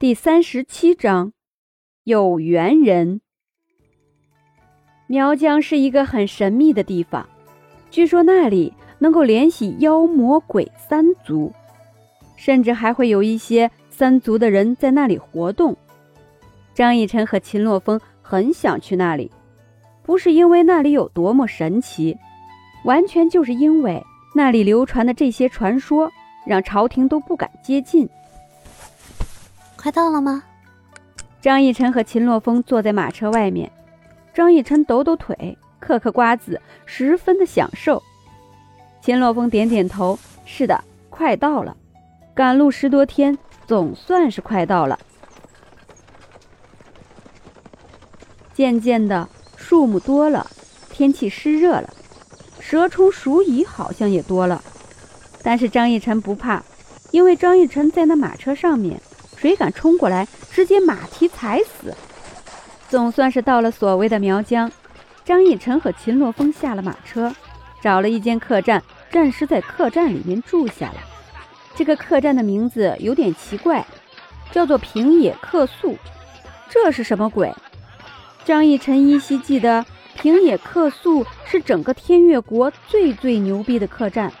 第三十七章，有缘人。苗疆是一个很神秘的地方，据说那里能够联系妖魔鬼三族，甚至还会有一些三族的人在那里活动。张逸晨和秦洛风很想去那里，不是因为那里有多么神奇，完全就是因为那里流传的这些传说，让朝廷都不敢接近。快到了吗？张逸晨和秦洛风坐在马车外面，张逸晨抖抖腿，嗑嗑瓜子，十分的享受。秦洛风点点头：“是的，快到了。赶路十多天，总算是快到了。”渐渐的，树木多了，天气湿热了，蛇虫鼠蚁好像也多了。但是张逸晨不怕，因为张逸晨在那马车上面。谁敢冲过来，直接马蹄踩死！总算是到了所谓的苗疆。张逸晨和秦洛风下了马车，找了一间客栈，暂时在客栈里面住下了。这个客栈的名字有点奇怪，叫做平野客宿。这是什么鬼？张逸晨依稀记得，平野客宿是整个天越国最最牛逼的客栈，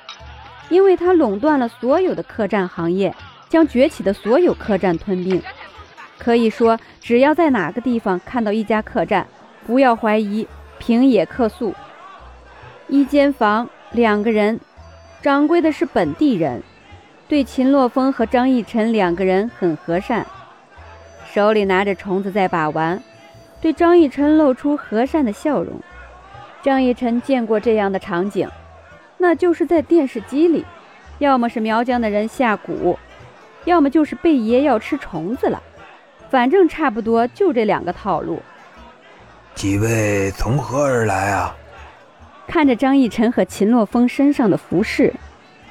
因为它垄断了所有的客栈行业。将崛起的所有客栈吞并，可以说，只要在哪个地方看到一家客栈，不要怀疑，平野客宿。一间房，两个人，掌柜的是本地人，对秦洛风和张逸晨两个人很和善，手里拿着虫子在把玩，对张逸晨露出和善的笑容。张逸晨见过这样的场景，那就是在电视机里，要么是苗疆的人下蛊。要么就是贝爷要吃虫子了，反正差不多就这两个套路。几位从何而来啊？看着张逸晨和秦洛风身上的服饰，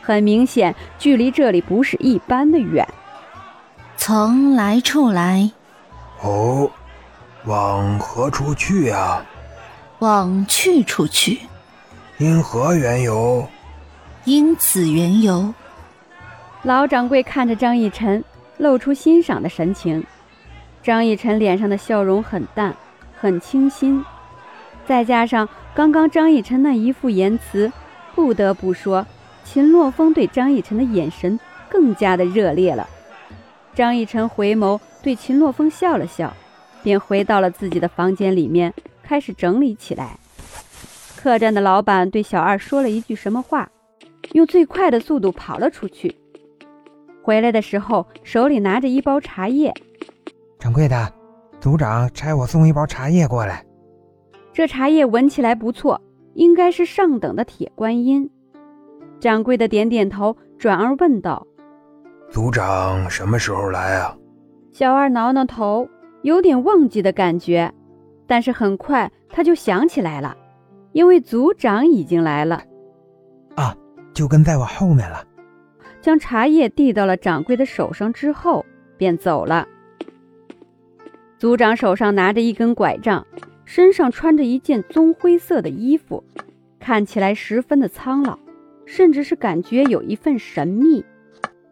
很明显距离这里不是一般的远。从来处来。哦，往何处去啊？往去处去。因何缘由？因此缘由。老掌柜看着张逸晨，露出欣赏的神情。张逸晨脸上的笑容很淡，很清新，再加上刚刚张逸晨那一副言辞，不得不说，秦洛风对张逸晨的眼神更加的热烈了。张逸晨回眸对秦洛风笑了笑，便回到了自己的房间里面，开始整理起来。客栈的老板对小二说了一句什么话，用最快的速度跑了出去。回来的时候，手里拿着一包茶叶。掌柜的，族长差我送一包茶叶过来。这茶叶闻起来不错，应该是上等的铁观音。掌柜的点点头，转而问道：“族长什么时候来啊？”小二挠挠头，有点忘记的感觉，但是很快他就想起来了，因为族长已经来了。啊，就跟在我后面了。将茶叶递到了掌柜的手上之后，便走了。族长手上拿着一根拐杖，身上穿着一件棕灰色的衣服，看起来十分的苍老，甚至是感觉有一份神秘。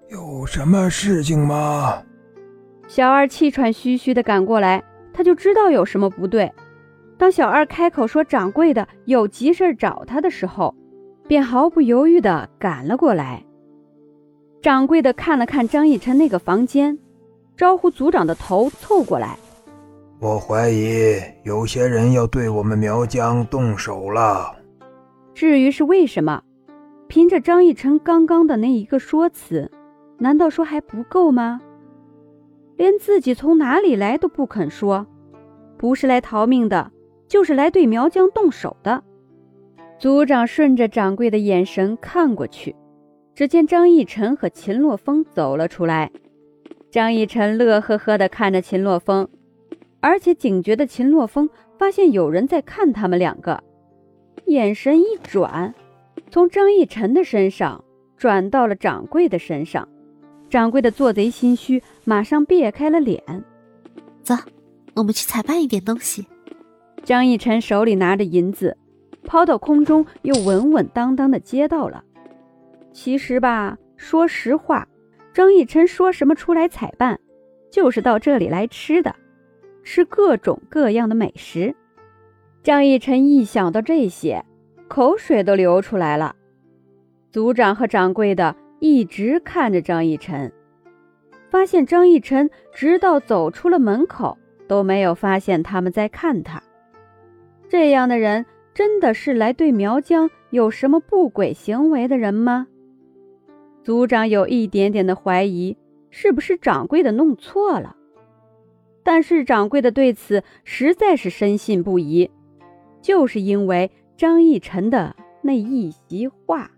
有什么事情吗？小二气喘吁吁地赶过来，他就知道有什么不对。当小二开口说掌柜的有急事找他的时候，便毫不犹豫地赶了过来。掌柜的看了看张逸晨那个房间，招呼族长的头凑过来。我怀疑有些人要对我们苗疆动手了。至于是为什么，凭着张逸晨刚刚的那一个说辞，难道说还不够吗？连自己从哪里来都不肯说，不是来逃命的，就是来对苗疆动手的。族长顺着掌柜的眼神看过去。只见张逸晨和秦洛风走了出来，张逸晨乐呵呵地看着秦洛风，而且警觉的秦洛风发现有人在看他们两个，眼神一转，从张逸晨的身上转到了掌柜的身上，掌柜的做贼心虚，马上别开了脸。走，我们去采办一点东西。张逸晨手里拿着银子，抛到空中，又稳稳当当的接到了。其实吧，说实话，张逸晨说什么出来采办，就是到这里来吃的，吃各种各样的美食。张逸晨一想到这些，口水都流出来了。组长和掌柜的一直看着张逸晨，发现张逸晨直到走出了门口都没有发现他们在看他。这样的人真的是来对苗疆有什么不轨行为的人吗？组长有一点点的怀疑，是不是掌柜的弄错了？但是掌柜的对此实在是深信不疑，就是因为张义晨的那一席话。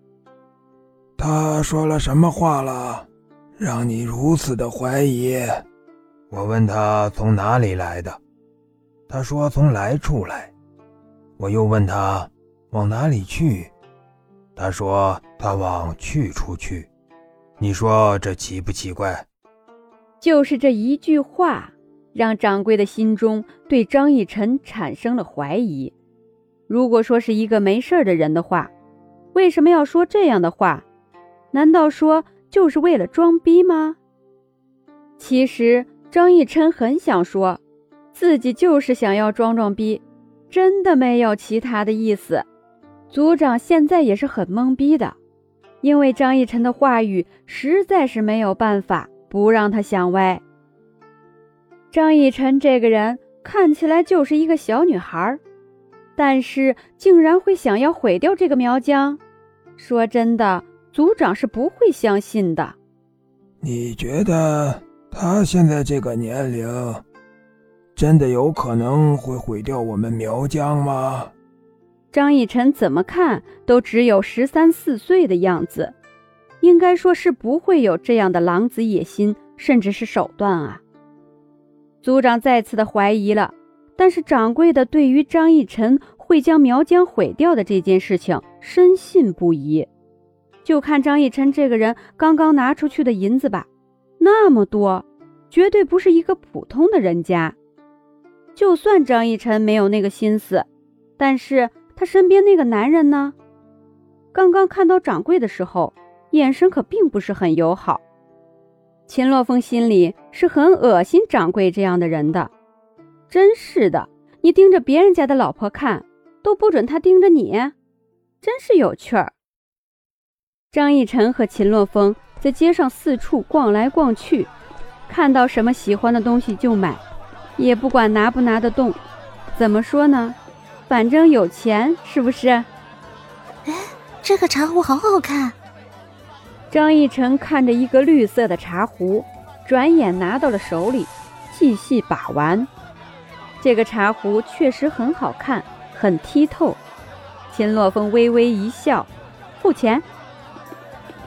他说了什么话了，让你如此的怀疑？我问他从哪里来的，他说从来处来。我又问他往哪里去，他说他往去处去。你说这奇不奇怪？就是这一句话，让掌柜的心中对张义晨产生了怀疑。如果说是一个没事儿的人的话，为什么要说这样的话？难道说就是为了装逼吗？其实张义琛很想说，自己就是想要装装逼，真的没有其他的意思。组长现在也是很懵逼的。因为张逸晨的话语实在是没有办法不让他想歪。张逸晨这个人看起来就是一个小女孩，但是竟然会想要毁掉这个苗疆，说真的，族长是不会相信的。你觉得他现在这个年龄，真的有可能会毁掉我们苗疆吗？张逸晨怎么看都只有十三四岁的样子，应该说是不会有这样的狼子野心，甚至是手段啊。组长再次的怀疑了，但是掌柜的对于张逸晨会将苗疆毁掉的这件事情深信不疑。就看张逸晨这个人刚刚拿出去的银子吧，那么多，绝对不是一个普通的人家。就算张逸晨没有那个心思，但是。他身边那个男人呢？刚刚看到掌柜的时候，眼神可并不是很友好。秦洛风心里是很恶心掌柜这样的人的。真是的，你盯着别人家的老婆看，都不准他盯着你，真是有趣儿。张逸晨和秦洛风在街上四处逛来逛去，看到什么喜欢的东西就买，也不管拿不拿得动。怎么说呢？反正有钱，是不是？哎，这个茶壶好好看。张逸晨看着一个绿色的茶壶，转眼拿到了手里，细细把玩。这个茶壶确实很好看，很剔透。秦洛风微微一笑，付钱。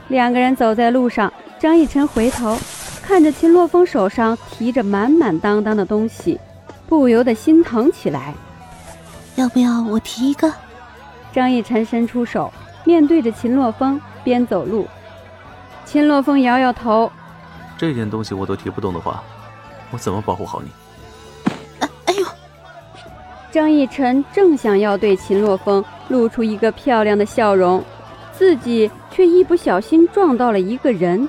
两个人走在路上，张逸晨回头看着秦洛风手上提着满满当当的东西，不由得心疼起来。要不要我提一个？张逸晨伸出手，面对着秦洛风边走路。秦洛风摇摇头：“这点东西我都提不动的话，我怎么保护好你？”哎哎呦！张逸晨正想要对秦洛风露出一个漂亮的笑容，自己却一不小心撞到了一个人。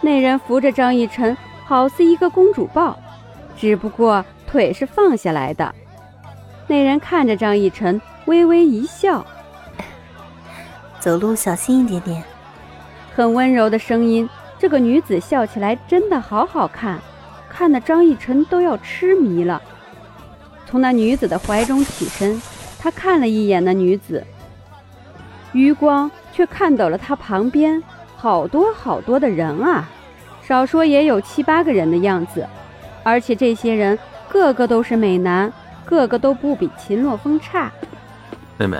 那人扶着张逸晨，好似一个公主抱，只不过腿是放下来的。那人看着张逸晨，微微一笑：“走路小心一点点。”很温柔的声音，这个女子笑起来真的好好看，看得张逸晨都要痴迷了。从那女子的怀中起身，他看了一眼那女子，余光却看到了她旁边好多好多的人啊，少说也有七八个人的样子，而且这些人个个都是美男。个个都不比秦洛风差，妹妹，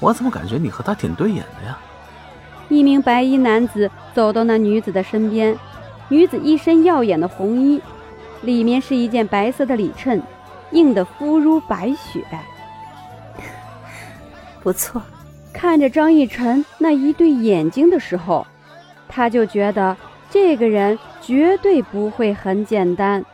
我怎么感觉你和他挺对眼的呀？一名白衣男子走到那女子的身边，女子一身耀眼的红衣，里面是一件白色的里衬，硬得肤如白雪。不错，看着张逸晨那一对眼睛的时候，他就觉得这个人绝对不会很简单。